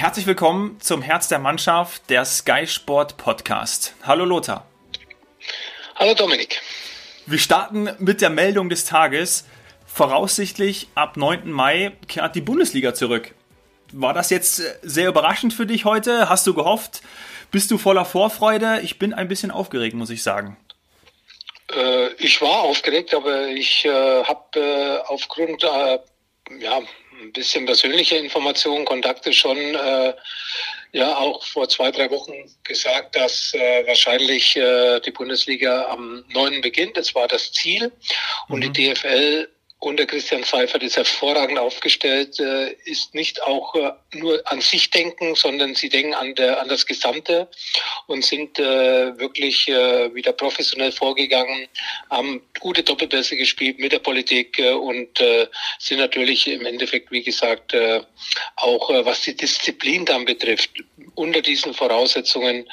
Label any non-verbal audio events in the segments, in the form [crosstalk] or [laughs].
Herzlich willkommen zum Herz der Mannschaft, der Sky Sport Podcast. Hallo Lothar. Hallo Dominik. Wir starten mit der Meldung des Tages. Voraussichtlich ab 9. Mai kehrt die Bundesliga zurück. War das jetzt sehr überraschend für dich heute? Hast du gehofft? Bist du voller Vorfreude? Ich bin ein bisschen aufgeregt, muss ich sagen. Äh, ich war aufgeregt, aber ich äh, habe äh, aufgrund äh, ja, ein bisschen persönlicher Informationen, Kontakte schon äh, ja auch vor zwei, drei Wochen gesagt, dass äh, wahrscheinlich äh, die Bundesliga am 9. beginnt. Das war das Ziel. Und mhm. die DFL unter Christian Seifert ist hervorragend aufgestellt, äh, ist nicht auch äh, nur an sich denken, sondern sie denken an, der, an das Gesamte und sind äh, wirklich wieder professionell vorgegangen, haben gute Doppelbässe gespielt mit der Politik und sind natürlich im Endeffekt, wie gesagt, auch was die Disziplin dann betrifft, unter diesen Voraussetzungen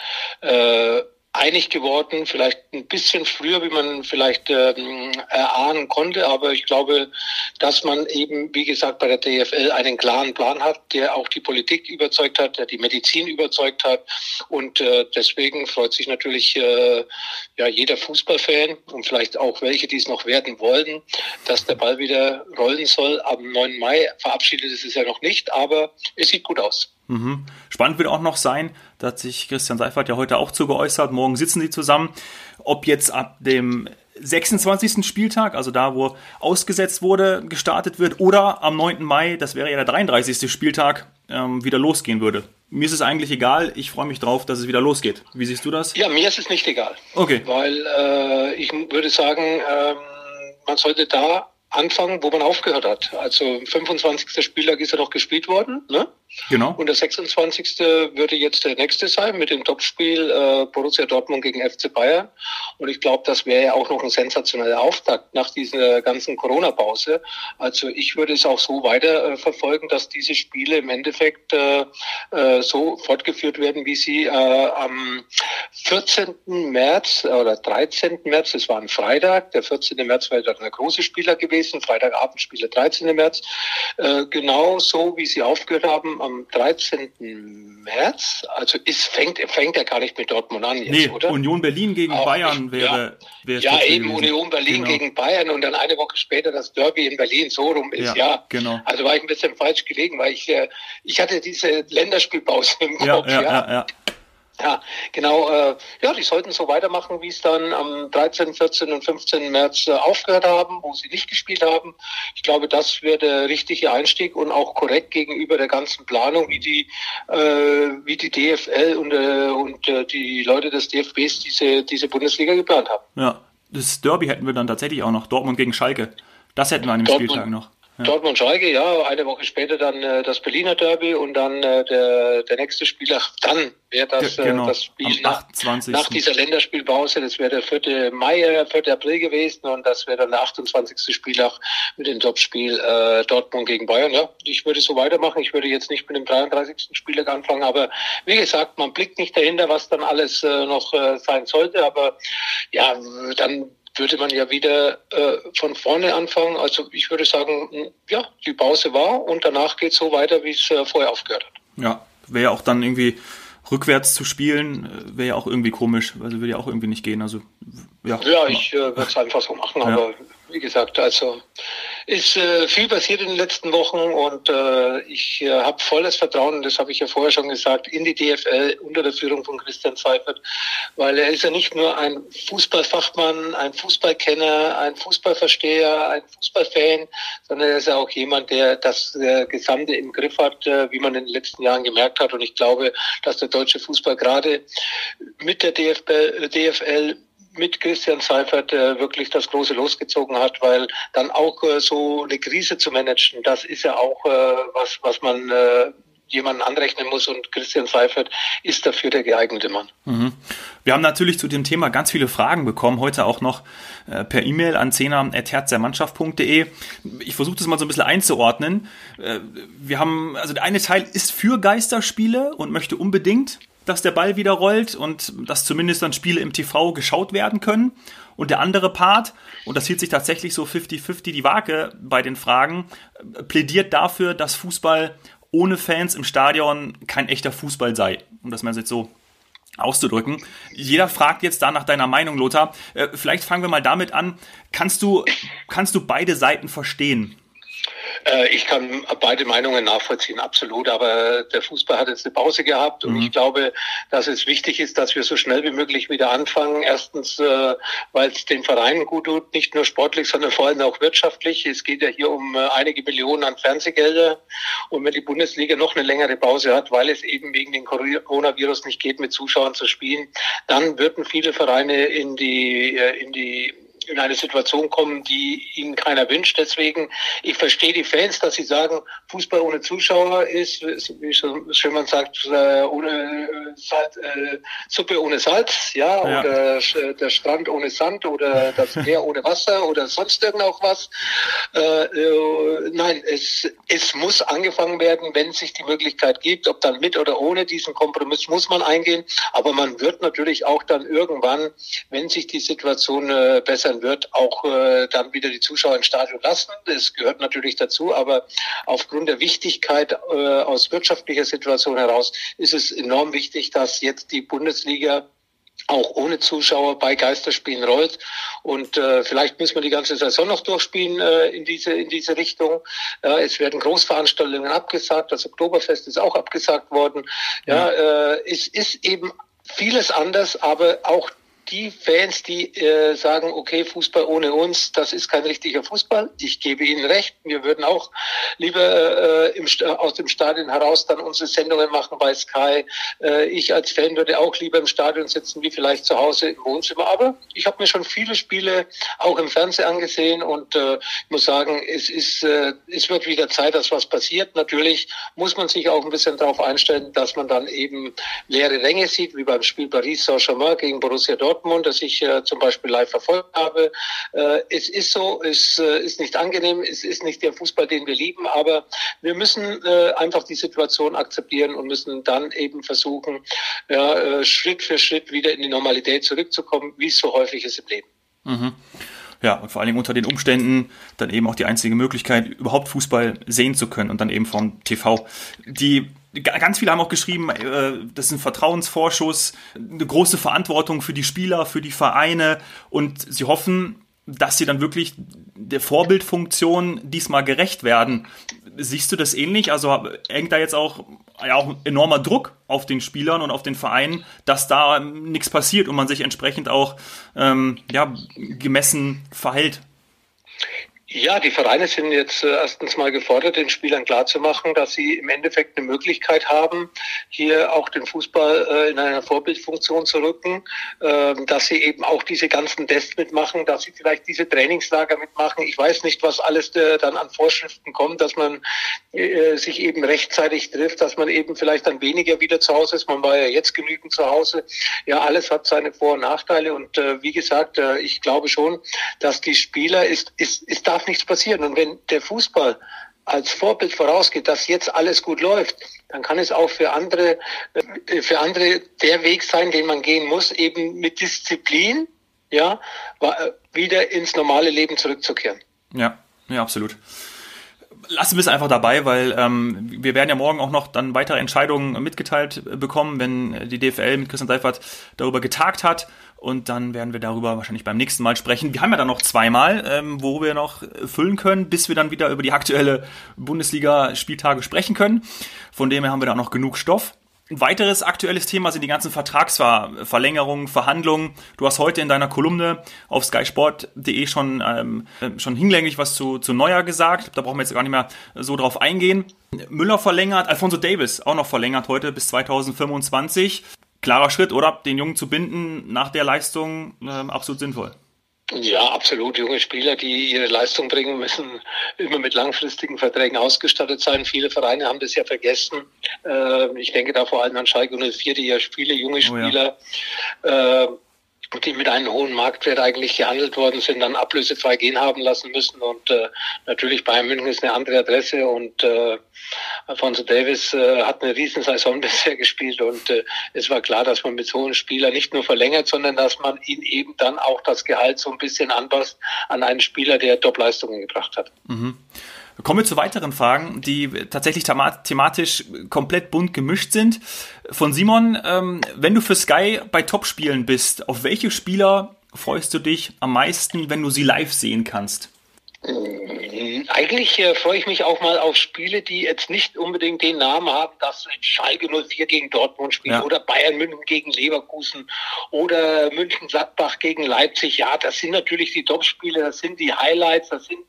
einig geworden, vielleicht ein bisschen früher, wie man vielleicht ähm, erahnen konnte, aber ich glaube, dass man eben, wie gesagt, bei der DFL einen klaren Plan hat, der auch die Politik überzeugt hat, der die Medizin überzeugt hat und äh, deswegen freut sich natürlich äh, ja jeder Fußballfan und vielleicht auch welche, die es noch werden wollen, dass der Ball wieder rollen soll. Am 9. Mai verabschiedet ist es ja noch nicht, aber es sieht gut aus. Mhm. Spannend wird auch noch sein, da hat sich Christian Seifert ja heute auch zu geäußert. Morgen sitzen sie zusammen. Ob jetzt ab dem 26. Spieltag, also da, wo ausgesetzt wurde, gestartet wird, oder am 9. Mai, das wäre ja der 33. Spieltag, ähm, wieder losgehen würde. Mir ist es eigentlich egal. Ich freue mich drauf, dass es wieder losgeht. Wie siehst du das? Ja, mir ist es nicht egal. Okay. Weil äh, ich würde sagen, ähm, man sollte da anfangen, wo man aufgehört hat. Also 25. Spieltag ist ja noch gespielt worden, ne? Genau. Und der 26. würde jetzt der nächste sein mit dem Topspiel äh, Borussia Dortmund gegen FC Bayern. Und ich glaube, das wäre ja auch noch ein sensationeller Auftakt nach dieser ganzen Corona-Pause. Also ich würde es auch so weiter äh, verfolgen, dass diese Spiele im Endeffekt äh, äh, so fortgeführt werden, wie sie äh, am 14. März oder 13. März, das war ein Freitag, der 14. März war dann der große Spieler gewesen, Freitagabend Spiele 13. März, äh, genau so, wie sie aufgehört haben am 13. März. Also ist, fängt, fängt er gar nicht mit Dortmund an jetzt, nee, oder? Union Berlin gegen Auch Bayern nicht, wäre, ja, wäre Ja, eben gewesen. Union Berlin genau. gegen Bayern und dann eine Woche später das Derby in Berlin. So rum ist, ja. ja. Genau. Also war ich ein bisschen falsch gelegen, weil ich, äh, ich hatte diese Länderspielpause im Kopf. ja, ja. ja. ja. Ja, genau. Äh, ja, die sollten so weitermachen, wie es dann am 13., 14. und 15. März äh, aufgehört haben, wo sie nicht gespielt haben. Ich glaube, das wäre der richtige Einstieg und auch korrekt gegenüber der ganzen Planung, wie die, äh, wie die DFL und, äh, und äh, die Leute des DFBs diese, diese Bundesliga geplant haben. Ja, das Derby hätten wir dann tatsächlich auch noch. Dortmund gegen Schalke. Das hätten wir an dem Dortmund, Spieltag noch. Ja. Dortmund-Schalke, ja, eine Woche später dann äh, das Berliner Derby und dann äh, der, der nächste Spieler, [laughs] dann wäre das, äh, genau. äh, das Spiel nach, nach, dieser Länderspielpause, das wäre der 4. Mai, äh, 4. April gewesen und das wäre dann der 28. Spieltag mit dem Topspiel äh, Dortmund gegen Bayern. Ja, ich würde so weitermachen, ich würde jetzt nicht mit dem 33. Spieltag anfangen, aber wie gesagt, man blickt nicht dahinter, was dann alles äh, noch äh, sein sollte, aber ja, dann würde man ja wieder äh, von vorne anfangen. Also ich würde sagen, ja, die Pause war und danach geht es so weiter, wie es äh, vorher aufgehört hat. Ja, wäre ja auch dann irgendwie rückwärts zu spielen, äh, wäre ja auch irgendwie komisch, also würde ja auch irgendwie nicht gehen. Also ja. Ja, ich äh, würde es einfach so machen, ja. aber wie gesagt, also ist äh, viel passiert in den letzten Wochen und äh, ich äh, habe volles Vertrauen, das habe ich ja vorher schon gesagt, in die DFL unter der Führung von Christian Seifert, weil er ist ja nicht nur ein Fußballfachmann, ein Fußballkenner, ein Fußballversteher, ein Fußballfan, sondern er ist ja auch jemand, der das äh, Gesamte im Griff hat, äh, wie man in den letzten Jahren gemerkt hat. Und ich glaube, dass der deutsche Fußball gerade mit der DFL, DFL mit Christian Seifert äh, wirklich das große losgezogen hat, weil dann auch äh, so eine Krise zu managen, das ist ja auch äh, was, was man äh, jemanden anrechnen muss und Christian Seifert ist dafür der geeignete Mann. Mhm. Wir haben natürlich zu dem Thema ganz viele Fragen bekommen, heute auch noch äh, per E-Mail an zehner.herzdermannschaft.de. Ich versuche das mal so ein bisschen einzuordnen. Äh, wir haben, also der eine Teil ist für Geisterspiele und möchte unbedingt dass der Ball wieder rollt und dass zumindest dann Spiele im TV geschaut werden können. Und der andere Part, und das hielt sich tatsächlich so 50-50 die Waage bei den Fragen, plädiert dafür, dass Fußball ohne Fans im Stadion kein echter Fußball sei. Um das mal jetzt so auszudrücken. Jeder fragt jetzt da nach deiner Meinung, Lothar. Äh, vielleicht fangen wir mal damit an. Kannst du, kannst du beide Seiten verstehen? Äh, ich kann beide Meinungen nachvollziehen, absolut. Aber der Fußball hat jetzt eine Pause gehabt und mhm. ich glaube, dass es wichtig ist, dass wir so schnell wie möglich wieder anfangen. Erstens, äh, weil es den Vereinen gut tut, nicht nur sportlich, sondern vor allem auch wirtschaftlich. Es geht ja hier um äh, einige Millionen an Fernsehgelder. Und wenn die Bundesliga noch eine längere Pause hat, weil es eben wegen den Coronavirus nicht geht, mit Zuschauern zu spielen, dann würden viele Vereine in die, in die in eine Situation kommen, die ihnen keiner wünscht. Deswegen, ich verstehe die Fans, dass sie sagen, Fußball ohne Zuschauer ist, wie schön man sagt, äh, ohne Salz, äh, Suppe ohne Salz, ja, ja, oder der Strand ohne Sand oder das [laughs] Meer ohne Wasser oder sonst irgend was. Äh, äh, nein, es, es muss angefangen werden, wenn sich die Möglichkeit gibt, ob dann mit oder ohne diesen Kompromiss muss man eingehen. Aber man wird natürlich auch dann irgendwann, wenn sich die Situation äh, bessern wird auch äh, dann wieder die Zuschauer ins Stadion lassen. Das gehört natürlich dazu, aber aufgrund der Wichtigkeit äh, aus wirtschaftlicher Situation heraus ist es enorm wichtig, dass jetzt die Bundesliga auch ohne Zuschauer bei Geisterspielen rollt. Und äh, vielleicht müssen wir die ganze Saison noch durchspielen äh, in diese in diese Richtung. Ja, es werden Großveranstaltungen abgesagt, das Oktoberfest ist auch abgesagt worden. Ja, ja. Äh, es ist eben vieles anders, aber auch die Fans, die äh, sagen, okay, Fußball ohne uns, das ist kein richtiger Fußball. Ich gebe Ihnen recht. Wir würden auch lieber äh, im, aus dem Stadion heraus dann unsere Sendungen machen bei Sky. Äh, ich als Fan würde auch lieber im Stadion sitzen, wie vielleicht zu Hause im Wohnzimmer. Aber ich habe mir schon viele Spiele auch im Fernsehen angesehen und äh, muss sagen, es ist, äh, es wird wieder Zeit, dass was passiert. Natürlich muss man sich auch ein bisschen darauf einstellen, dass man dann eben leere Ränge sieht, wie beim Spiel Paris Saint-Germain gegen Borussia Dortmund. Dortmund, das ich äh, zum Beispiel live verfolgt habe. Äh, es ist so, es äh, ist nicht angenehm, es ist nicht der Fußball, den wir lieben, aber wir müssen äh, einfach die Situation akzeptieren und müssen dann eben versuchen, ja, äh, Schritt für Schritt wieder in die Normalität zurückzukommen, wie es so häufig ist im Leben. Mhm. Ja, und vor allen Dingen unter den Umständen dann eben auch die einzige Möglichkeit, überhaupt Fußball sehen zu können und dann eben vom TV. Die ganz viele haben auch geschrieben, äh, das ist ein Vertrauensvorschuss, eine große Verantwortung für die Spieler, für die Vereine und sie hoffen, dass sie dann wirklich der Vorbildfunktion diesmal gerecht werden. Siehst du das ähnlich? Also hängt da jetzt auch, ja, auch enormer Druck auf den Spielern und auf den Vereinen, dass da nichts passiert und man sich entsprechend auch ähm, ja, gemessen verhält? Ja, die Vereine sind jetzt äh, erstens mal gefordert, den Spielern klarzumachen, dass sie im Endeffekt eine Möglichkeit haben, hier auch den Fußball äh, in einer Vorbildfunktion zu rücken, äh, dass sie eben auch diese ganzen Tests mitmachen, dass sie vielleicht diese Trainingslager mitmachen. Ich weiß nicht, was alles äh, dann an Vorschriften kommt, dass man sich eben rechtzeitig trifft, dass man eben vielleicht dann weniger wieder zu Hause ist. Man war ja jetzt genügend zu Hause. Ja, alles hat seine Vor- und Nachteile und wie gesagt, ich glaube schon, dass die Spieler ist, ist, ist da nichts passieren. Und wenn der Fußball als Vorbild vorausgeht, dass jetzt alles gut läuft, dann kann es auch für andere, äh, für andere der Weg sein, den man gehen muss, eben mit Disziplin, ja, wieder ins normale Leben zurückzukehren. Ja, ja, absolut lassen wir es einfach dabei, weil ähm, wir werden ja morgen auch noch dann weitere Entscheidungen mitgeteilt bekommen, wenn die DFL mit Christian Seifert darüber getagt hat. Und dann werden wir darüber wahrscheinlich beim nächsten Mal sprechen. Wir haben ja dann noch zweimal, ähm, wo wir noch füllen können, bis wir dann wieder über die aktuelle Bundesliga-Spieltage sprechen können. Von dem her haben wir da noch genug Stoff. Ein weiteres aktuelles Thema sind die ganzen Vertragsverlängerungen, Verhandlungen. Du hast heute in deiner Kolumne auf skysport.de schon, ähm, schon hinlänglich was zu, zu Neuer gesagt. Da brauchen wir jetzt gar nicht mehr so drauf eingehen. Müller verlängert, Alfonso Davis auch noch verlängert heute bis 2025. Klarer Schritt, oder? Den Jungen zu binden nach der Leistung ähm, absolut sinnvoll. Ja, absolut. Junge Spieler, die ihre Leistung bringen, müssen immer mit langfristigen Verträgen ausgestattet sein. Viele Vereine haben das ja vergessen. Äh, ich denke da vor allem an Schalke 04, die ja viele junge Spieler oh ja. Die mit einem hohen Marktwert eigentlich gehandelt worden sind, dann ablösefrei gehen haben lassen müssen. Und äh, natürlich Bayern München ist eine andere Adresse und äh, Alfonso Davis äh, hat eine Riesensaison [laughs] bisher gespielt und äh, es war klar, dass man mit so einem Spieler nicht nur verlängert, sondern dass man ihn eben dann auch das Gehalt so ein bisschen anpasst an einen Spieler, der Top-Leistungen gebracht hat. Mhm. Kommen wir zu weiteren Fragen, die tatsächlich thematisch komplett bunt gemischt sind. Von Simon, ähm, wenn du für Sky bei Topspielen bist, auf welche Spieler freust du dich am meisten, wenn du sie live sehen kannst? Eigentlich äh, freue ich mich auch mal auf Spiele, die jetzt nicht unbedingt den Namen haben, dass Schalke 04 gegen Dortmund spielt ja. oder Bayern München gegen Leverkusen oder München Gladbach gegen Leipzig. Ja, das sind natürlich die Top-Spiele, das sind die Highlights, das sind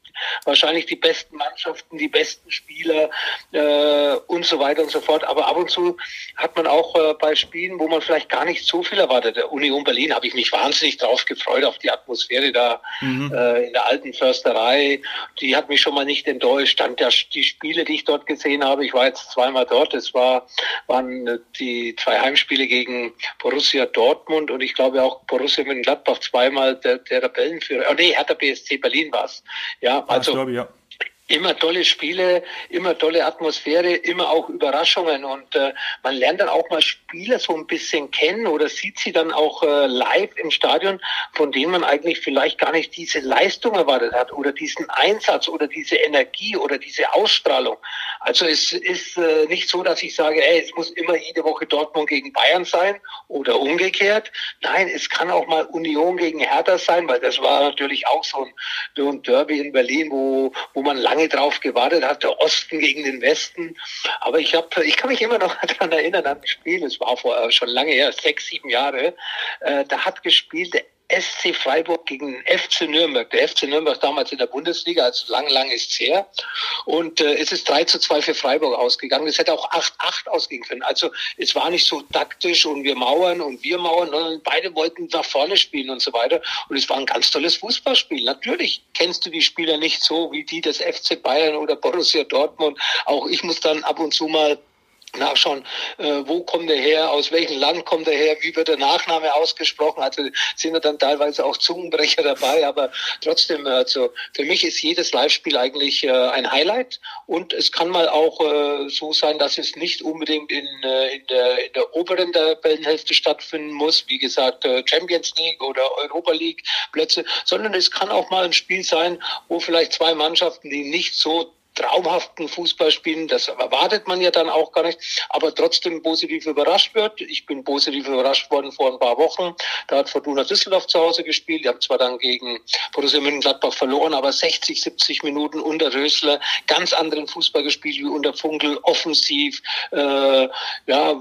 wahrscheinlich die besten Mannschaften, die besten Spieler äh, und so weiter und so fort. Aber ab und zu hat man auch äh, bei Spielen, wo man vielleicht gar nicht so viel erwartet. Der Union Berlin habe ich mich wahnsinnig drauf gefreut, auf die Atmosphäre da mhm. äh, in der alten Försterei. Die hat mich schon mal nicht enttäuscht. Dann der, die Spiele, die ich dort gesehen habe, ich war jetzt zweimal dort. Es war, waren die zwei Heimspiele gegen Borussia Dortmund und ich glaube auch Borussia Mönchengladbach zweimal der, der Rebellenführer. Oh nee, Hertha BSC Berlin war es. Ja, also, glaube, ja immer tolle Spiele, immer tolle Atmosphäre, immer auch Überraschungen und äh, man lernt dann auch mal Spieler so ein bisschen kennen oder sieht sie dann auch äh, live im Stadion, von denen man eigentlich vielleicht gar nicht diese Leistung erwartet hat oder diesen Einsatz oder diese Energie oder diese Ausstrahlung. Also es ist äh, nicht so, dass ich sage, ey, es muss immer jede Woche Dortmund gegen Bayern sein oder umgekehrt. Nein, es kann auch mal Union gegen Hertha sein, weil das war natürlich auch so ein, so ein Derby in Berlin, wo, wo man lange lange drauf gewartet hat, der Osten gegen den Westen. Aber ich habe, ich kann mich immer noch [laughs] daran erinnern an ein Spiel, es war vor äh, schon lange her, sechs, sieben Jahre. Äh, da hat gespielt der SC Freiburg gegen FC Nürnberg. Der FC Nürnberg damals in der Bundesliga, also lang, lang ist her. Und äh, es ist 3 zu 2 für Freiburg ausgegangen. Es hätte auch 8-8 ausgehen können. Also es war nicht so taktisch und wir mauern und wir mauern, sondern beide wollten nach vorne spielen und so weiter. Und es war ein ganz tolles Fußballspiel. Natürlich kennst du die Spieler nicht so wie die des FC Bayern oder Borussia Dortmund. Auch ich muss dann ab und zu mal nachschauen, äh, wo kommt er her, aus welchem Land kommt er her, wie wird der Nachname ausgesprochen. Also sind da dann teilweise auch Zungenbrecher dabei, aber trotzdem, also für mich ist jedes Live-Spiel eigentlich äh, ein Highlight und es kann mal auch äh, so sein, dass es nicht unbedingt in, äh, in, der, in der oberen Tabellenhälfte stattfinden muss, wie gesagt äh, Champions League oder Europa League Plätze, sondern es kann auch mal ein Spiel sein, wo vielleicht zwei Mannschaften, die nicht so traumhaften Fußball spielen. Das erwartet man ja dann auch gar nicht, aber trotzdem positiv überrascht wird. Ich bin positiv überrascht worden vor ein paar Wochen. Da hat Fortuna Düsseldorf zu Hause gespielt. Die haben zwar dann gegen Borussia Mönchengladbach verloren, aber 60, 70 Minuten unter Rösler ganz anderen Fußball gespielt wie unter Funkel, offensiv, äh, ja,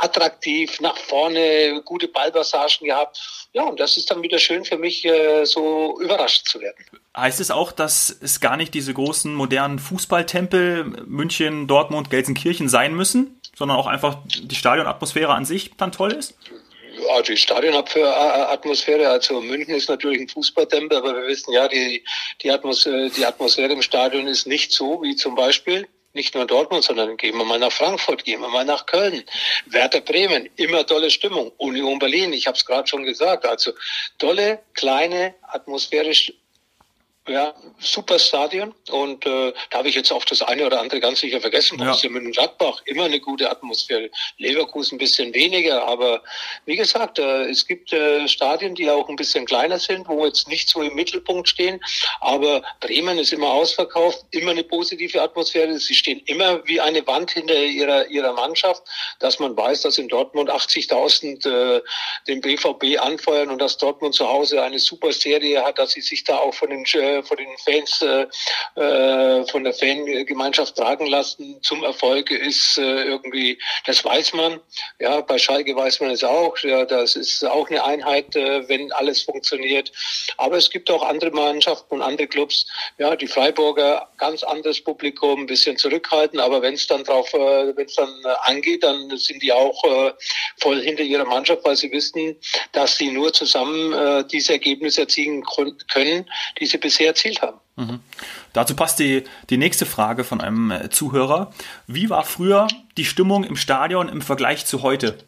attraktiv, nach vorne, gute Ballpassagen gehabt. Ja, und das ist dann wieder schön für mich, äh, so überrascht zu werden. Heißt es auch, dass es gar nicht diese großen modernen Fußballtempel München, Dortmund, Gelsenkirchen sein müssen, sondern auch einfach die Stadionatmosphäre an sich dann toll ist? Ja, die Stadionatmosphäre, also München ist natürlich ein Fußballtempel, aber wir wissen ja, die, die, Atmosphäre, die Atmosphäre im Stadion ist nicht so wie zum Beispiel nicht nur Dortmund, sondern gehen wir mal nach Frankfurt, gehen wir mal nach Köln, Werder Bremen, immer tolle Stimmung, Union Berlin, ich habe es gerade schon gesagt, also tolle, kleine, atmosphärisch ja, super Stadion und äh, da habe ich jetzt auch das eine oder andere ganz sicher vergessen. Borussia ja. Mönchengladbach, immer eine gute Atmosphäre. Leverkusen ein bisschen weniger, aber wie gesagt, äh, es gibt äh, Stadien, die auch ein bisschen kleiner sind, wo jetzt nicht so im Mittelpunkt stehen, aber Bremen ist immer ausverkauft, immer eine positive Atmosphäre. Sie stehen immer wie eine Wand hinter ihrer, ihrer Mannschaft, dass man weiß, dass in Dortmund 80.000 äh, den BVB anfeuern und dass Dortmund zu Hause eine super Serie hat, dass sie sich da auch von den äh, von den Fans, äh, äh, von der Fangemeinschaft tragen lassen zum Erfolg ist äh, irgendwie, das weiß man. Ja, bei Schalke weiß man es auch. Ja, das ist auch eine Einheit, äh, wenn alles funktioniert. Aber es gibt auch andere Mannschaften und andere Clubs. Ja, die Freiburger ganz anderes Publikum, ein bisschen zurückhaltend. Aber wenn es dann drauf, äh, wenn es dann äh, angeht, dann sind die auch äh, voll hinter ihrer Mannschaft, weil sie wissen, dass sie nur zusammen äh, diese Ergebnisse erzielen können, die sie bisher erzielt haben. Mhm. Dazu passt die, die nächste Frage von einem äh, Zuhörer. Wie war früher die Stimmung im Stadion im Vergleich zu heute?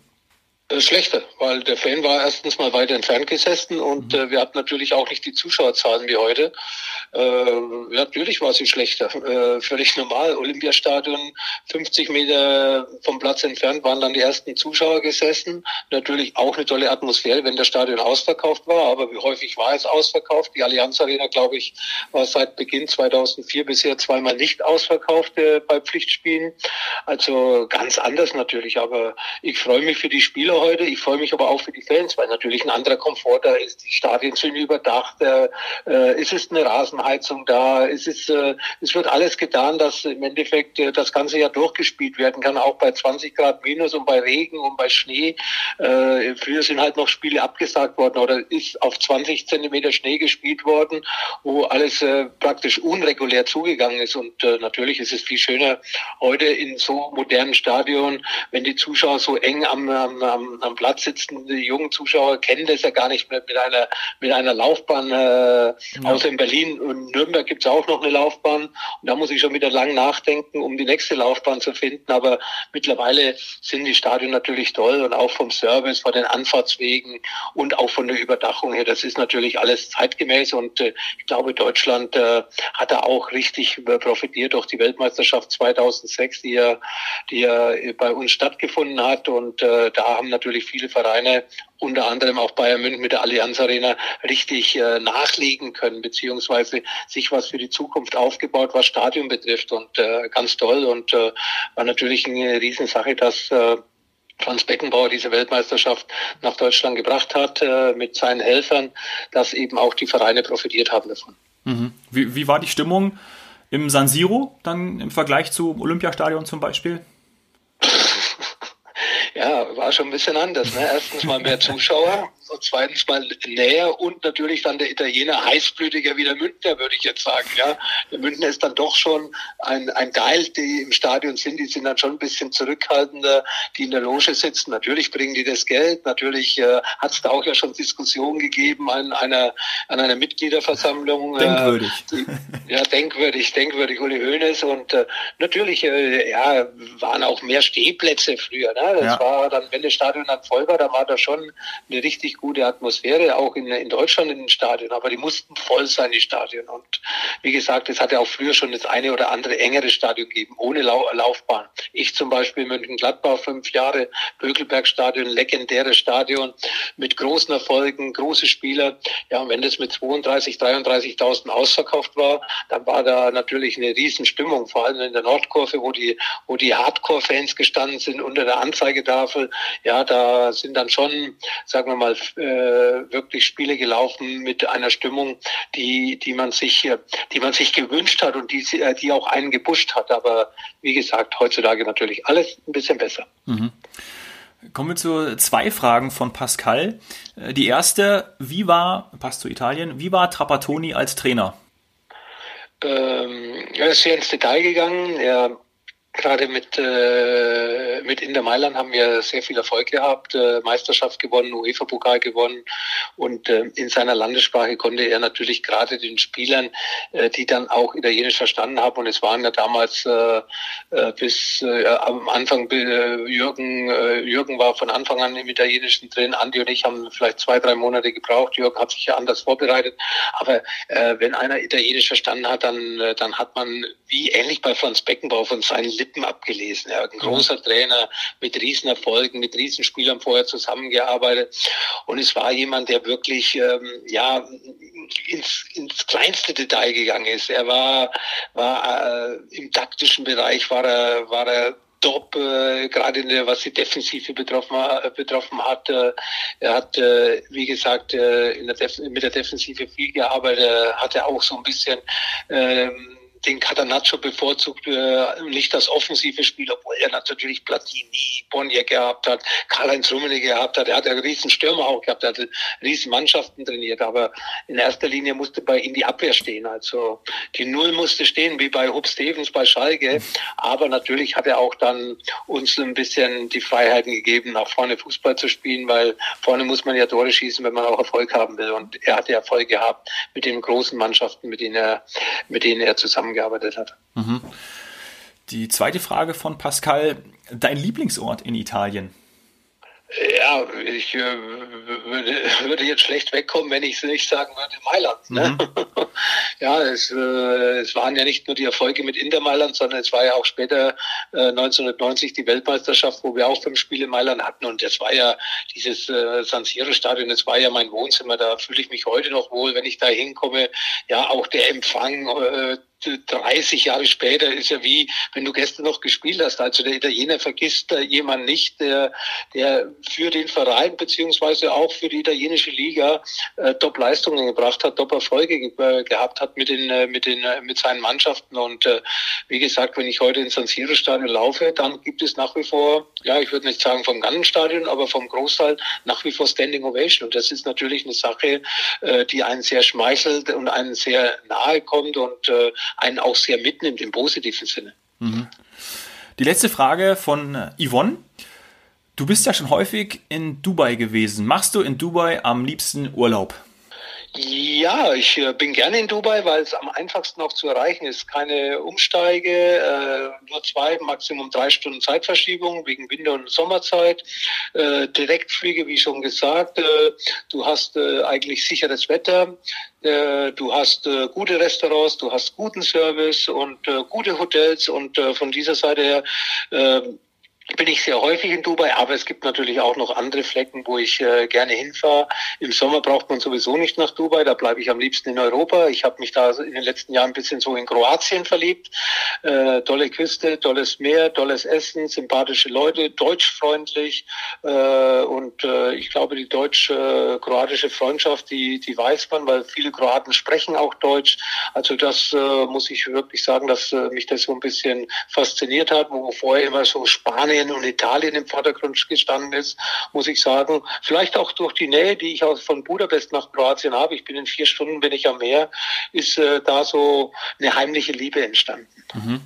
Äh, schlechter, weil der Fan war erstens mal weiter entfernt gesessen und mhm. äh, wir hatten natürlich auch nicht die Zuschauerzahlen wie heute. Äh, natürlich war sie schlechter, [laughs] äh, völlig normal. Olympiastadion, 50 Meter vom Platz entfernt waren dann die ersten Zuschauer gesessen. Natürlich auch eine tolle Atmosphäre, wenn das Stadion ausverkauft war, aber wie häufig war es ausverkauft? Die Allianz Arena, glaube ich, war seit Beginn 2004 bisher zweimal nicht ausverkauft äh, bei Pflichtspielen. Also ganz anders natürlich, aber ich freue mich für die Spieler heute. Ich freue mich aber auch für die Fans, weil natürlich ein anderer Komfort da ist. Die Stadien sind überdacht. Äh, äh, es ist eine Rasenheizung da. Es ist, äh, es wird alles getan, dass im Endeffekt äh, das ganze Jahr durchgespielt werden kann, auch bei 20 Grad minus und bei Regen und bei Schnee. Äh, früher sind halt noch Spiele abgesagt worden oder ist auf 20 Zentimeter Schnee gespielt worden, wo alles äh, praktisch unregulär zugegangen ist. Und äh, natürlich ist es viel schöner heute in so modernen Stadion, wenn die Zuschauer so eng am, am, am am, Platz sitzen, die jungen Zuschauer kennen das ja gar nicht mehr mit einer, mit einer Laufbahn. Äh, ja. Außer in Berlin und Nürnberg gibt es auch noch eine Laufbahn. Und da muss ich schon wieder lang nachdenken, um die nächste Laufbahn zu finden. Aber mittlerweile sind die Stadien natürlich toll und auch vom Service, von den Anfahrtswegen und auch von der Überdachung her. Das ist natürlich alles zeitgemäß und äh, ich glaube, Deutschland äh, hat da auch richtig profitiert durch die Weltmeisterschaft 2006, die ja, die ja bei uns stattgefunden hat. Und äh, da haben natürlich viele Vereine, unter anderem auch Bayern München mit der Allianz Arena, richtig äh, nachlegen können, beziehungsweise sich was für die Zukunft aufgebaut, was Stadion betrifft. Und äh, ganz toll und äh, war natürlich eine Riesensache, dass äh, Franz Beckenbauer diese Weltmeisterschaft nach Deutschland gebracht hat äh, mit seinen Helfern, dass eben auch die Vereine profitiert haben davon. Mhm. Wie, wie war die Stimmung im San Siro dann im Vergleich zum Olympiastadion zum Beispiel? Ja, war schon ein bisschen anders. Ne? Erstens mal mehr Zuschauer und zweitens mal näher und natürlich dann der Italiener heißblütiger wie der Münchner, würde ich jetzt sagen. Ja, der Münchner ist dann doch schon ein, ein Geil, die im Stadion sind, die sind dann schon ein bisschen zurückhaltender, die in der Loge sitzen. Natürlich bringen die das Geld, natürlich äh, hat es da auch ja schon Diskussionen gegeben an einer, an einer Mitgliederversammlung. Äh, denkwürdig. Äh, die, ja, denkwürdig, denkwürdig, Uli Hoeneß und äh, natürlich, äh, ja, waren auch mehr Stehplätze früher. Ne? Das ja. war dann, wenn das Stadion dann voll war, dann war da schon eine richtig gute Atmosphäre, auch in, in Deutschland in den Stadien, aber die mussten voll sein, die Stadien. Und wie gesagt, es hatte auch früher schon das eine oder andere engere Stadion gegeben, ohne Lau Laufbahn. Ich zum Beispiel München-Gladbach, fünf Jahre, Bökelberg-Stadion, legendäres Stadion mit großen Erfolgen, große Spieler. Ja, und wenn das mit 32, 33.000 ausverkauft war, dann war da natürlich eine Riesenstimmung, vor allem in der Nordkurve, wo die, wo die Hardcore-Fans gestanden sind unter der Anzeigetafel. Ja, da sind dann schon, sagen wir mal, äh, wirklich Spiele gelaufen mit einer Stimmung, die, die man sich, äh, die man sich gewünscht hat und die, äh, die auch einen gepusht hat. Aber wie gesagt, heutzutage natürlich alles ein bisschen besser. Mhm. Kommen wir zu zwei Fragen von Pascal. Äh, die erste, wie war, passt zu Italien, wie war Trapattoni als Trainer? Ähm, er ist sehr ins Detail gegangen. Er Gerade mit, äh, mit Inter Mailand haben wir sehr viel Erfolg gehabt, äh, Meisterschaft gewonnen, UEFA-Pokal gewonnen. Und äh, in seiner Landessprache konnte er natürlich gerade den Spielern, äh, die dann auch Italienisch verstanden haben. Und es waren ja damals äh, äh, bis äh, am Anfang äh, Jürgen, äh, Jürgen war von Anfang an im Italienischen drin, Andi und ich haben vielleicht zwei, drei Monate gebraucht, Jürgen hat sich ja anders vorbereitet, aber äh, wenn einer Italienisch verstanden hat, dann, äh, dann hat man wie ähnlich bei Franz Beckenbauer von seinen Lippen abgelesen. Er hat ein mhm. großer. Trainer mit Riesenerfolgen, mit Riesenspielern vorher zusammengearbeitet. Und es war jemand, der wirklich ähm, ja ins, ins kleinste Detail gegangen ist. Er war, war äh, im taktischen Bereich war er, war er top, äh, gerade in der, was die Defensive betroffen, äh, betroffen hat. Äh, er hat, äh, wie gesagt, äh, in der Def mit der Defensive viel gearbeitet, hatte auch so ein bisschen ähm, den Catanaccio bevorzugt, äh, nicht das offensive Spiel, obwohl er natürlich Platini, Bonnier gehabt hat, Karl-Heinz Rummenigge gehabt hat. Er hat ja riesen Stürmer auch gehabt, er hat riesen Mannschaften trainiert, aber in erster Linie musste bei ihm die Abwehr stehen. Also die Null musste stehen, wie bei Hub Stevens bei Schalke. Aber natürlich hat er auch dann uns ein bisschen die Freiheiten gegeben, nach vorne Fußball zu spielen, weil vorne muss man ja Tore schießen, wenn man auch Erfolg haben will. Und er hatte Erfolg gehabt mit den großen Mannschaften, mit denen er, mit denen er zusammen zusammengearbeitet hat. Mhm. Die zweite Frage von Pascal, dein Lieblingsort in Italien? Ja, ich äh, würde, würde, jetzt schlecht wegkommen, wenn ich es nicht sagen würde, Mailand. Ne? Mhm. [laughs] ja, es, äh, es waren ja nicht nur die Erfolge mit Inter Mailand, sondern es war ja auch später äh, 1990 die Weltmeisterschaft, wo wir auch fünf Spiele in Mailand hatten. Und das war ja dieses äh, San Siro-Stadion, das war ja mein Wohnzimmer. Da fühle ich mich heute noch wohl, wenn ich da hinkomme. Ja, auch der Empfang. Äh, 30 Jahre später ist ja wie, wenn du gestern noch gespielt hast. Also der Italiener vergisst äh, jemand nicht, der, der für den Verein beziehungsweise auch für die italienische Liga äh, Top-Leistungen gebracht hat, Top-Erfolge ge äh, gehabt hat mit den, äh, mit den, äh, mit seinen Mannschaften. Und äh, wie gesagt, wenn ich heute ins San Siro Stadion laufe, dann gibt es nach wie vor, ja, ich würde nicht sagen vom ganzen Stadion, aber vom Großteil nach wie vor Standing Ovation. Und das ist natürlich eine Sache, äh, die einen sehr schmeichelt und einen sehr nahe kommt und äh, einen auch sehr mitnimmt im positiven Sinne. Mhm. Die letzte Frage von Yvonne. Du bist ja schon häufig in Dubai gewesen. Machst du in Dubai am liebsten Urlaub? Ja, ich äh, bin gerne in Dubai, weil es am einfachsten auch zu erreichen ist. Keine Umsteige, äh, nur zwei, Maximum drei Stunden Zeitverschiebung wegen Winter- und Sommerzeit. Äh, Direktflüge, wie schon gesagt. Du hast eigentlich sicheres Wetter. Du hast gute Restaurants, du hast guten Service und gute Hotels und von dieser Seite her bin ich sehr häufig in Dubai, aber es gibt natürlich auch noch andere Flecken, wo ich äh, gerne hinfahre. Im Sommer braucht man sowieso nicht nach Dubai, da bleibe ich am liebsten in Europa. Ich habe mich da in den letzten Jahren ein bisschen so in Kroatien verliebt. Äh, tolle Küste, tolles Meer, tolles Essen, sympathische Leute, deutschfreundlich äh, und äh, ich glaube, die deutsch-kroatische Freundschaft, die, die weiß man, weil viele Kroaten sprechen auch Deutsch. Also das äh, muss ich wirklich sagen, dass äh, mich das so ein bisschen fasziniert hat, wo vorher immer so Spanien Spanien und Italien im Vordergrund gestanden ist, muss ich sagen. Vielleicht auch durch die Nähe, die ich von Budapest nach Kroatien habe. Ich bin in vier Stunden, bin ich am Meer, ist äh, da so eine heimliche Liebe entstanden. Mhm.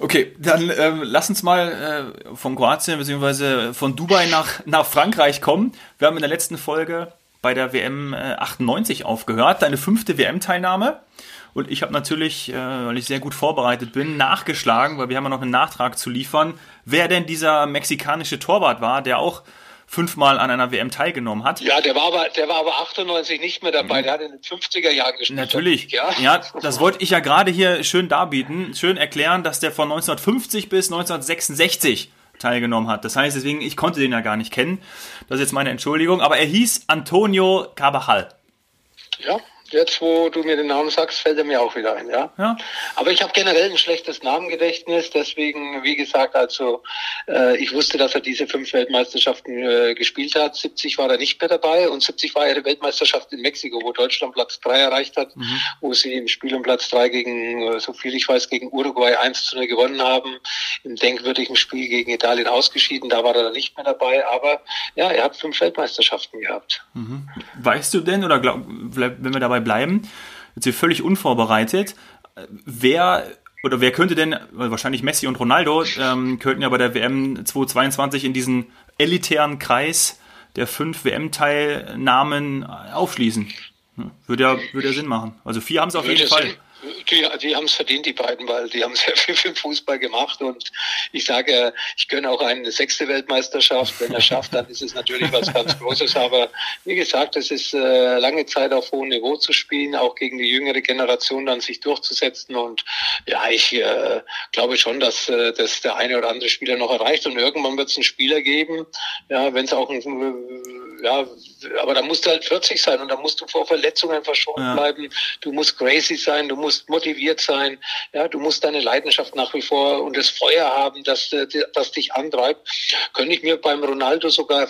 Okay, dann ähm, lass uns mal äh, von Kroatien bzw. von Dubai nach, nach Frankreich kommen. Wir haben in der letzten Folge bei der WM äh, 98 aufgehört, deine fünfte WM-Teilnahme. Und ich habe natürlich, äh, weil ich sehr gut vorbereitet bin, nachgeschlagen, weil wir haben ja noch einen Nachtrag zu liefern, wer denn dieser mexikanische Torwart war, der auch fünfmal an einer WM teilgenommen hat. Ja, der war aber, der war aber 98 nicht mehr dabei. Mhm. Der hat in den 50er Jahren gespielt. Natürlich. Ja, ja das wollte ich ja gerade hier schön darbieten, schön erklären, dass der von 1950 bis 1966 teilgenommen hat. Das heißt, deswegen, ich konnte den ja gar nicht kennen. Das ist jetzt meine Entschuldigung. Aber er hieß Antonio Cabajal. Ja, Jetzt, wo du mir den Namen sagst, fällt er mir auch wieder ein, ja. ja. Aber ich habe generell ein schlechtes Namengedächtnis, deswegen, wie gesagt, also äh, ich wusste, dass er diese fünf Weltmeisterschaften äh, gespielt hat. 70 war er nicht mehr dabei und 70 war er die Weltmeisterschaft in Mexiko, wo Deutschland Platz drei erreicht hat, mhm. wo sie im Spiel um Platz drei gegen, äh, so viel ich weiß, gegen Uruguay 1 zu 0 gewonnen haben. Im denkwürdigen Spiel gegen Italien ausgeschieden, da war er nicht mehr dabei, aber ja, er hat fünf Weltmeisterschaften gehabt. Mhm. Weißt du denn, oder glaub, wenn wir dabei dabei bleiben, jetzt hier völlig unvorbereitet, wer oder wer könnte denn, wahrscheinlich Messi und Ronaldo, ähm, könnten ja bei der WM 2022 in diesen elitären Kreis der fünf WM-Teilnahmen aufschließen. Hm, würde ja, würde ja Sinn machen. Also vier haben es auf jeden Fall. Sinn die, die haben es verdient, die beiden, weil die haben [laughs] sehr viel für den Fußball gemacht. Und ich sage, ich gönne auch eine sechste Weltmeisterschaft. Wenn er schafft, dann ist es natürlich was ganz Großes. Aber wie gesagt, es ist äh, lange Zeit auf hohem Niveau zu spielen, auch gegen die jüngere Generation dann sich durchzusetzen. Und ja, ich äh, glaube schon, dass, äh, dass der eine oder andere Spieler noch erreicht. Und irgendwann wird es einen Spieler geben, ja, wenn es auch ein ja, aber da musst du halt 40 sein und da musst du vor Verletzungen verschont ja. bleiben. Du musst crazy sein, du musst motiviert sein, ja, du musst deine Leidenschaft nach wie vor und das Feuer haben, das, das dich antreibt. Könnte ich mir beim Ronaldo sogar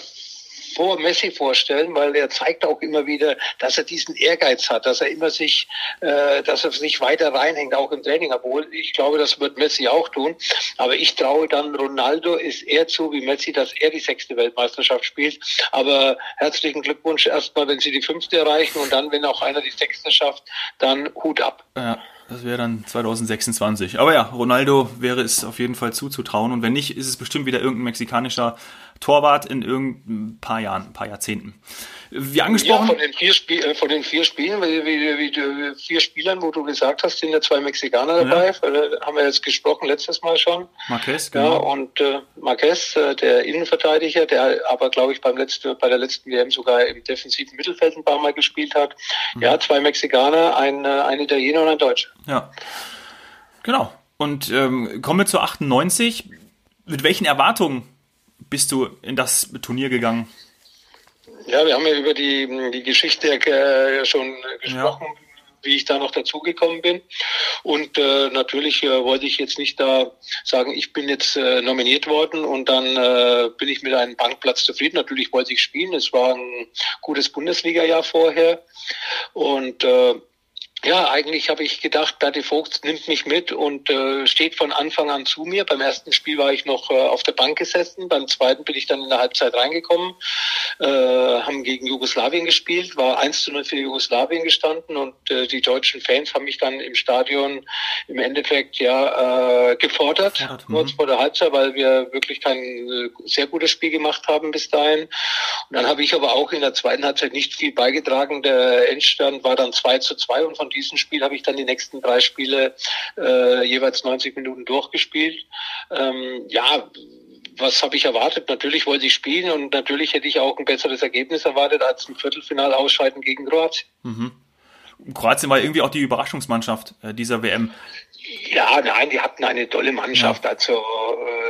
vor Messi vorstellen, weil er zeigt auch immer wieder, dass er diesen Ehrgeiz hat, dass er immer sich, äh, dass er sich weiter reinhängt, auch im Training. Obwohl ich glaube, das wird Messi auch tun. Aber ich traue dann Ronaldo ist eher zu wie Messi, dass er die sechste Weltmeisterschaft spielt. Aber herzlichen Glückwunsch erstmal, wenn sie die fünfte erreichen und dann, wenn auch einer die sechste schafft, dann Hut ab. Ja. Das wäre dann 2026. Aber ja, Ronaldo wäre es auf jeden Fall zuzutrauen. Und wenn nicht, ist es bestimmt wieder irgendein mexikanischer Torwart in irgendein paar Jahren, ein paar Jahrzehnten. Wie angesprochen. Ja, von den vier, Spiel, äh, von den vier Spielen, wie, wie, wie, vier Spielern, wo du gesagt hast, sind ja zwei Mexikaner dabei. Ja. Äh, haben wir jetzt gesprochen letztes Mal schon. Marquez, genau. Ja, und äh, Marquez, äh, der Innenverteidiger, der aber, glaube ich, beim letzten, bei der letzten WM sogar im defensiven Mittelfeld ein paar Mal gespielt hat. Mhm. Ja, zwei Mexikaner, ein, äh, ein Italiener und ein Deutscher. Ja. Genau. Und ähm, kommen wir zu 98. Mit welchen Erwartungen bist du in das Turnier gegangen? Ja, wir haben ja über die, die Geschichte äh, schon gesprochen, ja. wie ich da noch dazugekommen bin. Und äh, natürlich äh, wollte ich jetzt nicht da sagen, ich bin jetzt äh, nominiert worden und dann äh, bin ich mit einem Bankplatz zufrieden. Natürlich wollte ich spielen. Es war ein gutes Bundesliga-Jahr vorher. Und äh, ja, eigentlich habe ich gedacht, Berti Vogt nimmt mich mit und äh, steht von Anfang an zu mir. Beim ersten Spiel war ich noch äh, auf der Bank gesessen, beim zweiten bin ich dann in der Halbzeit reingekommen, äh, haben gegen Jugoslawien gespielt, war 1 zu 0 für Jugoslawien gestanden und äh, die deutschen Fans haben mich dann im Stadion im Endeffekt ja äh, gefordert, ja, kurz vor der Halbzeit, weil wir wirklich kein äh, sehr gutes Spiel gemacht haben bis dahin. Und dann habe ich aber auch in der zweiten Halbzeit nicht viel beigetragen. Der Endstand war dann 2 zu 2 und von von diesem Spiel habe ich dann die nächsten drei Spiele äh, jeweils 90 Minuten durchgespielt. Ähm, ja, was habe ich erwartet? Natürlich wollte ich spielen und natürlich hätte ich auch ein besseres Ergebnis erwartet als ein Viertelfinal ausscheiden gegen Kroatien. Mhm. Kroatien war irgendwie auch die Überraschungsmannschaft äh, dieser WM. Ja, nein, die hatten eine tolle Mannschaft. Ja. Also äh,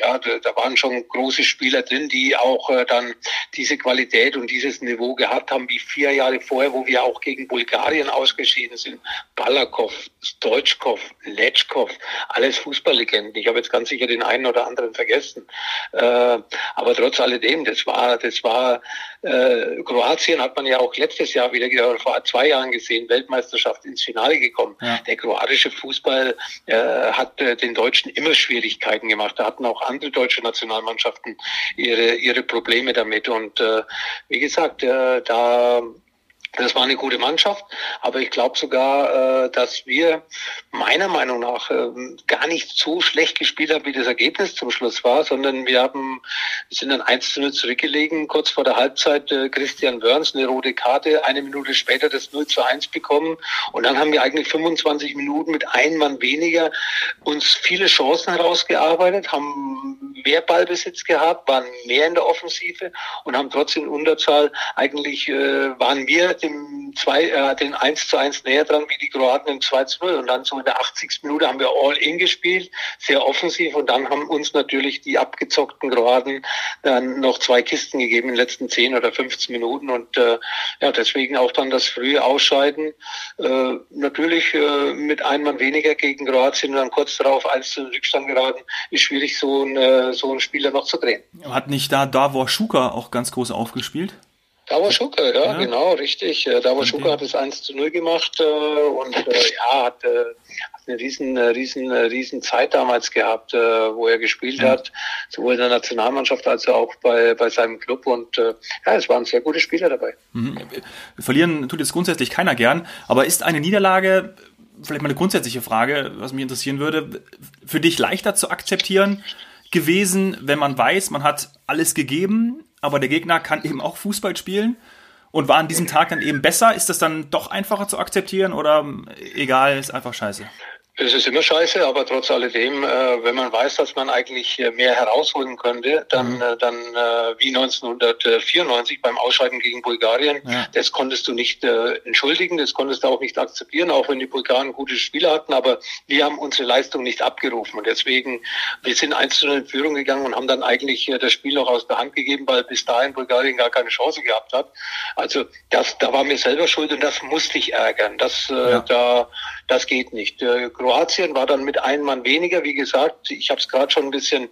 ja, da, da waren schon große Spieler drin, die auch äh, dann diese Qualität und dieses Niveau gehabt haben, wie vier Jahre vorher, wo wir auch gegen Bulgarien ausgeschieden sind. Balakov, Stoichkov, Letschkov, alles Fußballlegenden. Ich habe jetzt ganz sicher den einen oder anderen vergessen. Äh, aber trotz alledem, das war, das war äh, Kroatien hat man ja auch letztes Jahr wieder, vor zwei Jahren gesehen, Weltmeisterschaft ins Finale gekommen. Ja. Der kroatische Fußball äh, hat äh, den Deutschen immer Schwierigkeiten gemacht. Da hatten auch andere deutsche Nationalmannschaften ihre, ihre Probleme damit. Und äh, wie gesagt, äh, da das war eine gute Mannschaft, aber ich glaube sogar, äh, dass wir meiner Meinung nach äh, gar nicht so schlecht gespielt haben, wie das Ergebnis zum Schluss war, sondern wir haben sind dann 1 zu 0 zurückgelegen, kurz vor der Halbzeit äh, Christian Wörns eine rote Karte, eine Minute später das 0 zu 1 bekommen. Und dann haben wir eigentlich 25 Minuten mit einem Mann weniger uns viele Chancen herausgearbeitet, haben mehr Ballbesitz gehabt, waren mehr in der Offensive und haben trotzdem Unterzahl eigentlich äh, waren wir dem zwei, äh, den 1 zu 1 näher dran wie die Kroaten im 2 zu 0. Und dann so in der 80. Minute haben wir all in gespielt, sehr offensiv. Und dann haben uns natürlich die abgezockten Kroaten dann noch zwei Kisten gegeben in den letzten 10 oder 15 Minuten. Und äh, ja, deswegen auch dann das frühe Ausscheiden. Äh, natürlich äh, mit einem Mann weniger gegen Kroatien und dann kurz darauf 1 zu Rückstand geraten, ist schwierig, so, ein, so einen Spieler noch zu drehen. Hat nicht da Davor Schuka auch ganz groß aufgespielt? Davor Schuka, ja, ja, genau, richtig. Äh, Davor Schuka hat es 1 zu 0 gemacht äh, und äh, ja, hat, äh, hat eine riesen, äh, riesen, äh, riesen Zeit damals gehabt, äh, wo er gespielt ja. hat, sowohl in der Nationalmannschaft als auch bei, bei seinem Club und äh, ja, es waren sehr gute Spieler dabei. Mhm. Verlieren tut jetzt grundsätzlich keiner gern, aber ist eine Niederlage, vielleicht mal eine grundsätzliche Frage, was mich interessieren würde, für dich leichter zu akzeptieren gewesen, wenn man weiß, man hat alles gegeben, aber der Gegner kann eben auch Fußball spielen und war an diesem Tag dann eben besser. Ist das dann doch einfacher zu akzeptieren oder egal, ist einfach scheiße? Es ist immer scheiße, aber trotz alledem, äh, wenn man weiß, dass man eigentlich äh, mehr herausholen könnte, dann, mhm. äh, dann äh, wie 1994 beim Ausscheiden gegen Bulgarien, ja. das konntest du nicht äh, entschuldigen, das konntest du auch nicht akzeptieren, auch wenn die Bulgaren gute Spieler hatten, aber wir haben unsere Leistung nicht abgerufen und deswegen, wir sind einzeln in Führung gegangen und haben dann eigentlich äh, das Spiel noch aus der Hand gegeben, weil bis dahin Bulgarien gar keine Chance gehabt hat. Also das, da war mir selber schuld und das musste ich ärgern. Das, äh, ja. da, das geht nicht. Äh, Kroatien war dann mit einem Mann weniger. Wie gesagt, ich habe es gerade schon ein bisschen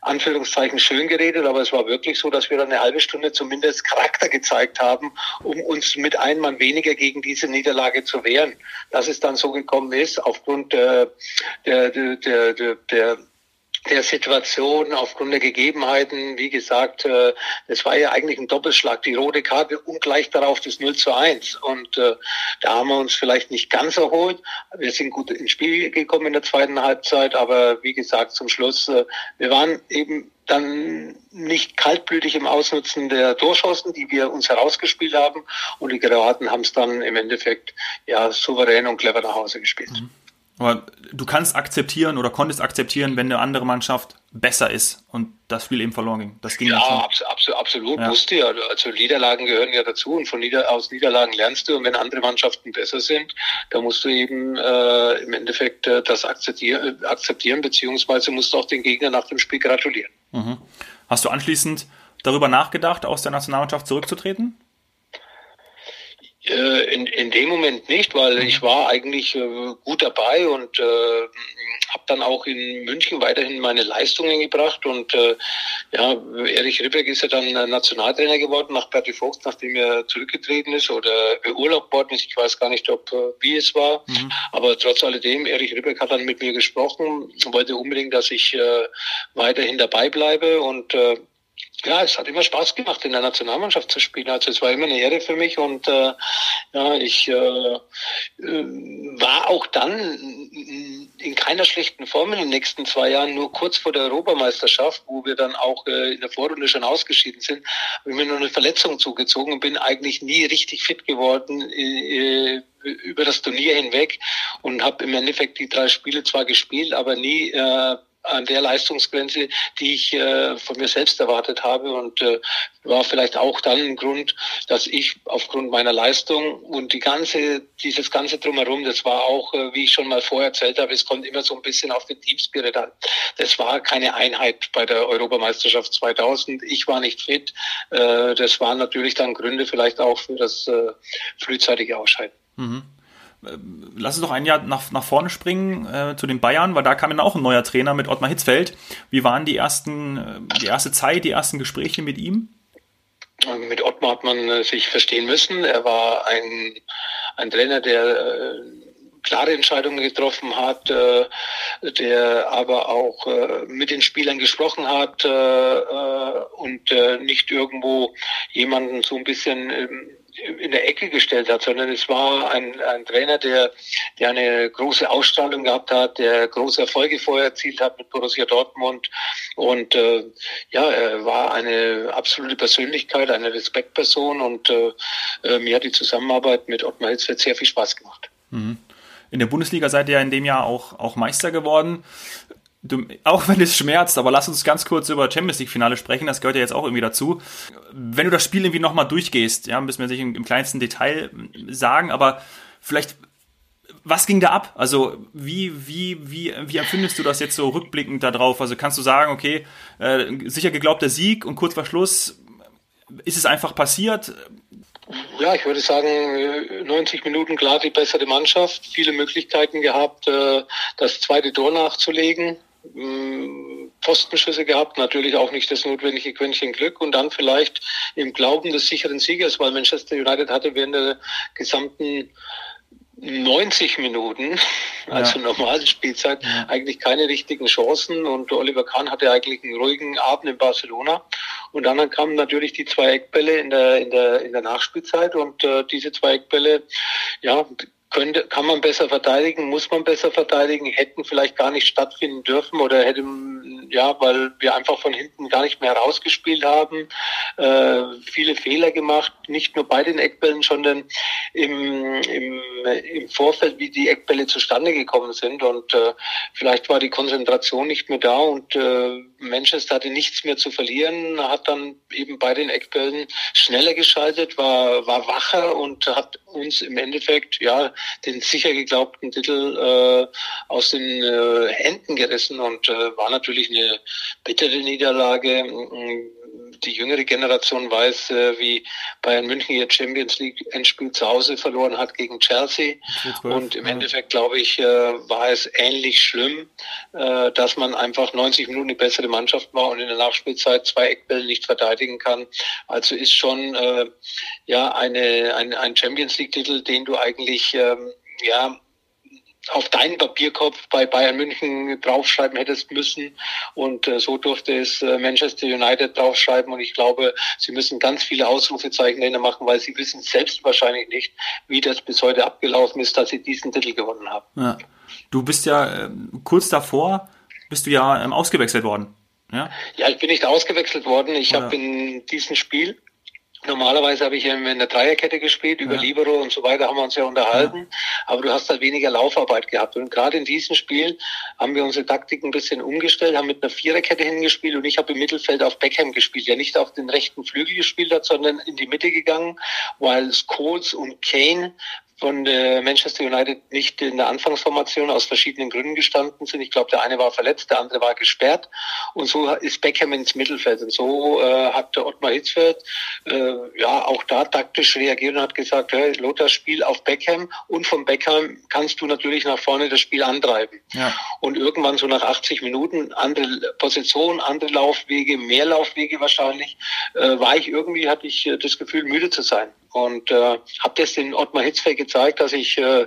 Anführungszeichen schön geredet, aber es war wirklich so, dass wir dann eine halbe Stunde zumindest Charakter gezeigt haben, um uns mit einem Mann weniger gegen diese Niederlage zu wehren. Dass es dann so gekommen ist, aufgrund äh, der, der, der, der, der der Situation, aufgrund der Gegebenheiten, wie gesagt, äh, das war ja eigentlich ein Doppelschlag, die rote Karte und gleich darauf das 0 zu 1. Und äh, da haben wir uns vielleicht nicht ganz erholt. Wir sind gut ins Spiel gekommen in der zweiten Halbzeit, aber wie gesagt, zum Schluss, äh, wir waren eben dann nicht kaltblütig im Ausnutzen der Torschancen, die wir uns herausgespielt haben. Und die Kroaten haben es dann im Endeffekt ja souverän und clever nach Hause gespielt. Mhm. Aber du kannst akzeptieren oder konntest akzeptieren, wenn eine andere Mannschaft besser ist und das Spiel eben verloren ging. Das ging ja, abs abs absolut, ja. musste ja. Also Niederlagen gehören ja dazu und von Nieder aus Niederlagen lernst du und wenn andere Mannschaften besser sind, dann musst du eben äh, im Endeffekt äh, das akzeptieren, akzeptieren, beziehungsweise musst du auch den Gegner nach dem Spiel gratulieren. Mhm. Hast du anschließend darüber nachgedacht, aus der Nationalmannschaft zurückzutreten? Äh, in, in dem Moment nicht, weil ich war eigentlich äh, gut dabei und äh, habe dann auch in München weiterhin meine Leistungen gebracht und äh, ja, Erich Ribbeck ist ja dann Nationaltrainer geworden nach Berti Vogt, nachdem er zurückgetreten ist oder beurlaubt worden ist. Ich weiß gar nicht, ob äh, wie es war, mhm. aber trotz alledem, Erich Ribbeck hat dann mit mir gesprochen, wollte unbedingt, dass ich äh, weiterhin dabei bleibe und äh, ja, es hat immer Spaß gemacht, in der Nationalmannschaft zu spielen. Also es war immer eine Ehre für mich und äh, ja, ich äh, äh war auch dann in keiner schlechten Form in den nächsten zwei Jahren, nur kurz vor der Europameisterschaft, wo wir dann auch äh, in der Vorrunde schon ausgeschieden sind, habe ich mir nur eine Verletzung zugezogen und bin eigentlich nie richtig fit geworden äh, über das Turnier hinweg und habe im Endeffekt die drei Spiele zwar gespielt, aber nie äh, an der Leistungsgrenze, die ich äh, von mir selbst erwartet habe und äh, war vielleicht auch dann ein Grund, dass ich aufgrund meiner Leistung und die ganze, dieses ganze drumherum, das war auch, äh, wie ich schon mal vorher erzählt habe, es kommt immer so ein bisschen auf den Teamspirit an. Das war keine Einheit bei der Europameisterschaft 2000. Ich war nicht fit. Äh, das waren natürlich dann Gründe vielleicht auch für das äh, frühzeitige Ausscheiden. Mhm. Äh, lass uns doch ein Jahr nach, nach vorne springen äh, zu den Bayern, weil da kam dann auch ein neuer Trainer mit Ottmar Hitzfeld. Wie waren die ersten, äh, die erste Zeit, die ersten Gespräche mit ihm? Mit Ottmar hat man äh, sich verstehen müssen. Er war ein, ein Trainer, der äh, klare Entscheidungen getroffen hat, äh, der aber auch äh, mit den Spielern gesprochen hat und nicht irgendwo jemanden so ein bisschen ähm, in der Ecke gestellt hat, sondern es war ein, ein Trainer, der, der eine große Ausstrahlung gehabt hat, der große Erfolge vorher erzielt hat mit Borussia Dortmund und äh, ja, er war eine absolute Persönlichkeit, eine Respektperson und äh, äh mir hat die Zusammenarbeit mit Ottmar Hitzfeld sehr viel Spaß gemacht. Mhm. In der Bundesliga seid ihr in dem Jahr auch, auch Meister geworden du, auch wenn es schmerzt, aber lass uns ganz kurz über Champions League Finale sprechen, das gehört ja jetzt auch irgendwie dazu. Wenn du das Spiel irgendwie nochmal durchgehst, ja, müssen wir sich im, im kleinsten Detail sagen, aber vielleicht, was ging da ab? Also, wie, wie, wie, wie empfindest du das jetzt so rückblickend da drauf? Also, kannst du sagen, okay, äh, sicher geglaubter Sieg und kurz vor Schluss ist es einfach passiert? Ja, ich würde sagen, 90 Minuten klar die bessere Mannschaft, viele Möglichkeiten gehabt, äh, das zweite Tor nachzulegen. Postenschüsse gehabt, natürlich auch nicht das notwendige Quäntchen Glück. Und dann vielleicht im Glauben des sicheren Siegers, weil Manchester United hatte während der gesamten 90 Minuten, [laughs] also ja. normale Spielzeit, ja. eigentlich keine richtigen Chancen. Und Oliver Kahn hatte eigentlich einen ruhigen Abend in Barcelona. Und dann kamen natürlich die zwei Eckbälle in der in der in der Nachspielzeit. Und äh, diese zwei Eckbälle, ja, könnte, kann man besser verteidigen, muss man besser verteidigen, hätten vielleicht gar nicht stattfinden dürfen oder hätten, ja, weil wir einfach von hinten gar nicht mehr rausgespielt haben, äh, viele Fehler gemacht, nicht nur bei den Eckbällen, sondern im, im, im Vorfeld, wie die Eckbälle zustande gekommen sind. Und äh, vielleicht war die Konzentration nicht mehr da und äh, Manchester hatte nichts mehr zu verlieren, hat dann eben bei den Eckbällen schneller geschaltet, war, war wacher und hat uns im Endeffekt, ja, den sicher geglaubten Titel äh, aus den äh, Händen gerissen und äh, war natürlich eine bittere Niederlage die jüngere Generation weiß, äh, wie Bayern München ihr Champions League Endspiel zu Hause verloren hat gegen Chelsea. Und im Endeffekt, glaube ich, äh, war es ähnlich schlimm, äh, dass man einfach 90 Minuten die bessere Mannschaft war und in der Nachspielzeit zwei Eckbälle nicht verteidigen kann. Also ist schon äh, ja eine, ein, ein Champions League Titel, den du eigentlich ähm, ja auf deinen Papierkopf bei Bayern München draufschreiben hättest müssen. Und äh, so durfte es äh, Manchester United draufschreiben. Und ich glaube, sie müssen ganz viele Ausrufezeichen dahinter machen, weil sie wissen selbst wahrscheinlich nicht, wie das bis heute abgelaufen ist, dass sie diesen Titel gewonnen haben. Ja. Du bist ja äh, kurz davor, bist du ja ähm, ausgewechselt worden. Ja? ja, ich bin nicht ausgewechselt worden. Ich habe in diesem Spiel Normalerweise habe ich ja in der Dreierkette gespielt, über ja. Libero und so weiter haben wir uns ja unterhalten, ja. aber du hast halt weniger Laufarbeit gehabt. Und gerade in diesem Spiel haben wir unsere Taktik ein bisschen umgestellt, haben mit einer Viererkette hingespielt und ich habe im Mittelfeld auf Beckham gespielt, der nicht auf den rechten Flügel gespielt hat, sondern in die Mitte gegangen, weil Scholes und Kane von äh, Manchester United nicht in der Anfangsformation aus verschiedenen Gründen gestanden sind. Ich glaube, der eine war verletzt, der andere war gesperrt. Und so ist Beckham ins Mittelfeld. Und so äh, hat der Ottmar Hitzfeld äh, ja auch da taktisch reagiert und hat gesagt, hey, Lothar, spiel auf Beckham und von Beckham kannst du natürlich nach vorne das Spiel antreiben. Ja. Und irgendwann so nach 80 Minuten, andere Position, andere Laufwege, mehr Laufwege wahrscheinlich, äh, war ich irgendwie, hatte ich äh, das Gefühl, müde zu sein und äh, habe das den Ottmar Hitzfeld gezeigt, dass ich äh,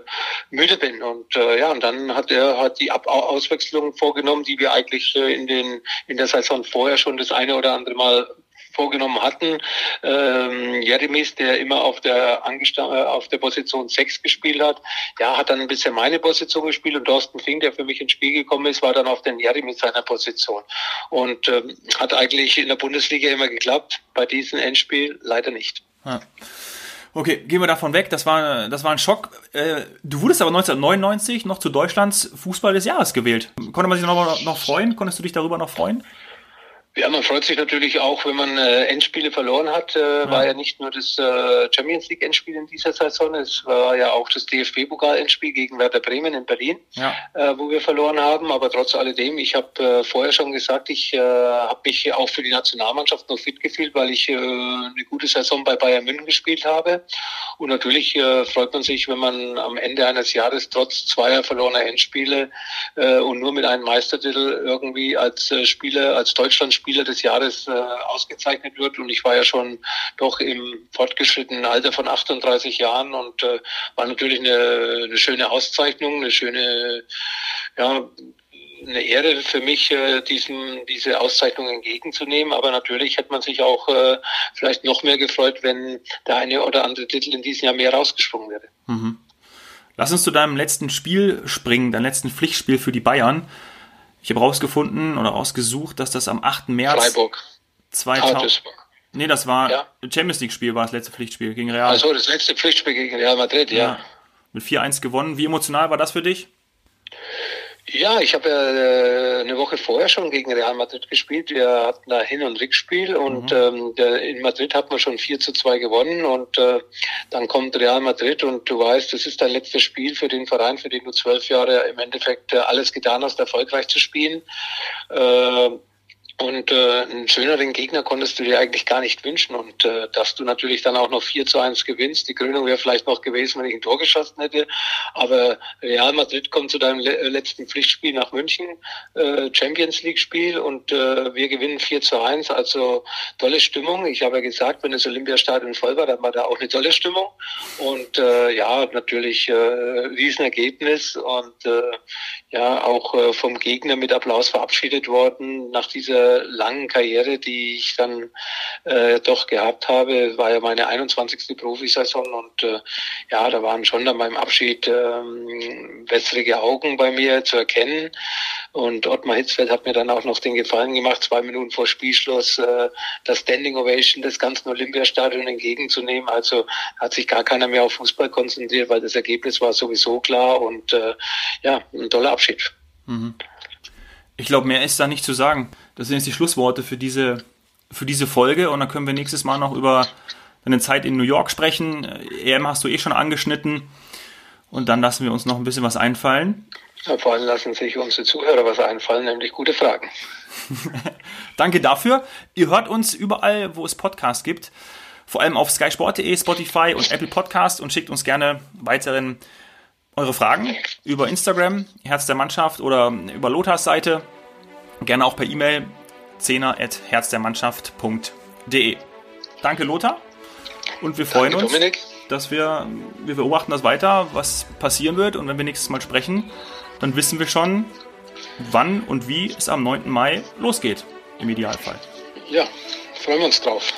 müde bin und äh, ja und dann hat er hat die Ab Auswechslung vorgenommen, die wir eigentlich äh, in den in der Saison vorher schon das eine oder andere Mal vorgenommen hatten. Ähm, Jeremis, der immer auf der äh, auf der Position 6 gespielt hat, ja, hat dann ein bisschen meine Position gespielt und Thorsten Fink, der für mich ins Spiel gekommen ist, war dann auf den Jeremis seiner Position. Und ähm, hat eigentlich in der Bundesliga immer geklappt, bei diesem Endspiel leider nicht. Ja. Okay, gehen wir davon weg. Das war, das war ein Schock. Äh, du wurdest aber 1999 noch zu Deutschlands Fußball des Jahres gewählt. Konnte man sich noch, noch freuen? Konntest du dich darüber noch freuen? Ja, man freut sich natürlich auch, wenn man äh, Endspiele verloren hat. Äh, ja. War ja nicht nur das äh, Champions League Endspiel in dieser Saison, es war ja auch das DFB-Pokal Endspiel gegen Werder Bremen in Berlin, ja. äh, wo wir verloren haben. Aber trotz alledem, ich habe äh, vorher schon gesagt, ich äh, habe mich auch für die Nationalmannschaft noch fit gefühlt, weil ich äh, eine gute Saison bei Bayern München gespielt habe. Und natürlich äh, freut man sich, wenn man am Ende eines Jahres trotz zweier verlorener Endspiele äh, und nur mit einem Meistertitel irgendwie als äh, Spieler, als Deutschland Spieler des Jahres äh, ausgezeichnet wird. Und ich war ja schon doch im fortgeschrittenen Alter von 38 Jahren und äh, war natürlich eine, eine schöne Auszeichnung, eine schöne, ja, eine Ehre für mich, äh, diesen, diese Auszeichnung entgegenzunehmen. Aber natürlich hätte man sich auch äh, vielleicht noch mehr gefreut, wenn der eine oder andere Titel in diesem Jahr mehr rausgesprungen wäre. Mhm. Lass uns zu deinem letzten Spiel springen, deinem letzten Pflichtspiel für die Bayern. Ich habe rausgefunden oder rausgesucht, dass das am 8. März Freiburg. 2000. Nee, das war ja. Champions League Spiel war das letzte Pflichtspiel gegen Real. Also das letzte Pflichtspiel gegen Real Madrid, ja. ja. Mit 4-1 gewonnen. Wie emotional war das für dich? Ja, ich habe ja äh, eine Woche vorher schon gegen Real Madrid gespielt. Wir hatten da Hin- und Rückspiel und mhm. ähm, in Madrid hat man schon 4 zu 2 gewonnen und äh, dann kommt Real Madrid und du weißt, das ist dein letztes Spiel für den Verein, für den du zwölf Jahre im Endeffekt äh, alles getan hast, erfolgreich zu spielen. Äh, und äh, einen schöneren Gegner konntest du dir eigentlich gar nicht wünschen. Und äh, dass du natürlich dann auch noch 4 zu 1 gewinnst. Die Krönung wäre vielleicht noch gewesen, wenn ich ein Tor geschossen hätte. Aber Real Madrid kommt zu deinem le äh, letzten Pflichtspiel nach München, äh, Champions League-Spiel, und äh, wir gewinnen 4 zu 1. Also tolle Stimmung. Ich habe ja gesagt, wenn das Olympiastadion voll war, dann war da auch eine tolle Stimmung. Und äh, ja, natürlich äh, Riesenergebnis und äh, ja auch äh, vom Gegner mit Applaus verabschiedet worden nach dieser langen Karriere, die ich dann äh, doch gehabt habe. War ja meine 21. Profisaison und äh, ja, da waren schon dann beim Abschied ähm, wässrige Augen bei mir zu erkennen. Und Ottmar Hitzfeld hat mir dann auch noch den Gefallen gemacht, zwei Minuten vor Spielschluss äh, das Standing Ovation des ganzen Olympiastadions entgegenzunehmen. Also hat sich gar keiner mehr auf Fußball konzentriert, weil das Ergebnis war sowieso klar und äh, ja, ein toller Abschied. Mhm. Ich glaube, mehr ist da nicht zu sagen. Das sind jetzt die Schlussworte für diese, für diese Folge und dann können wir nächstes Mal noch über deine Zeit in New York sprechen. EM hast du eh schon angeschnitten und dann lassen wir uns noch ein bisschen was einfallen. Ja, vor allem lassen sich unsere Zuhörer was einfallen, nämlich gute Fragen. [laughs] Danke dafür. Ihr hört uns überall, wo es Podcasts gibt. Vor allem auf skysport.de, Spotify und Apple Podcast und schickt uns gerne weiteren eure Fragen über Instagram, Herz der Mannschaft oder über Lothars Seite. Gerne auch per E-Mail zehner.herzdermannschaft.de. Danke Lothar und wir freuen Danke, uns. Dominik. dass wir, wir beobachten das weiter, was passieren wird. Und wenn wir nächstes Mal sprechen, dann wissen wir schon, wann und wie es am 9. Mai losgeht, im Idealfall. Ja, freuen wir uns drauf.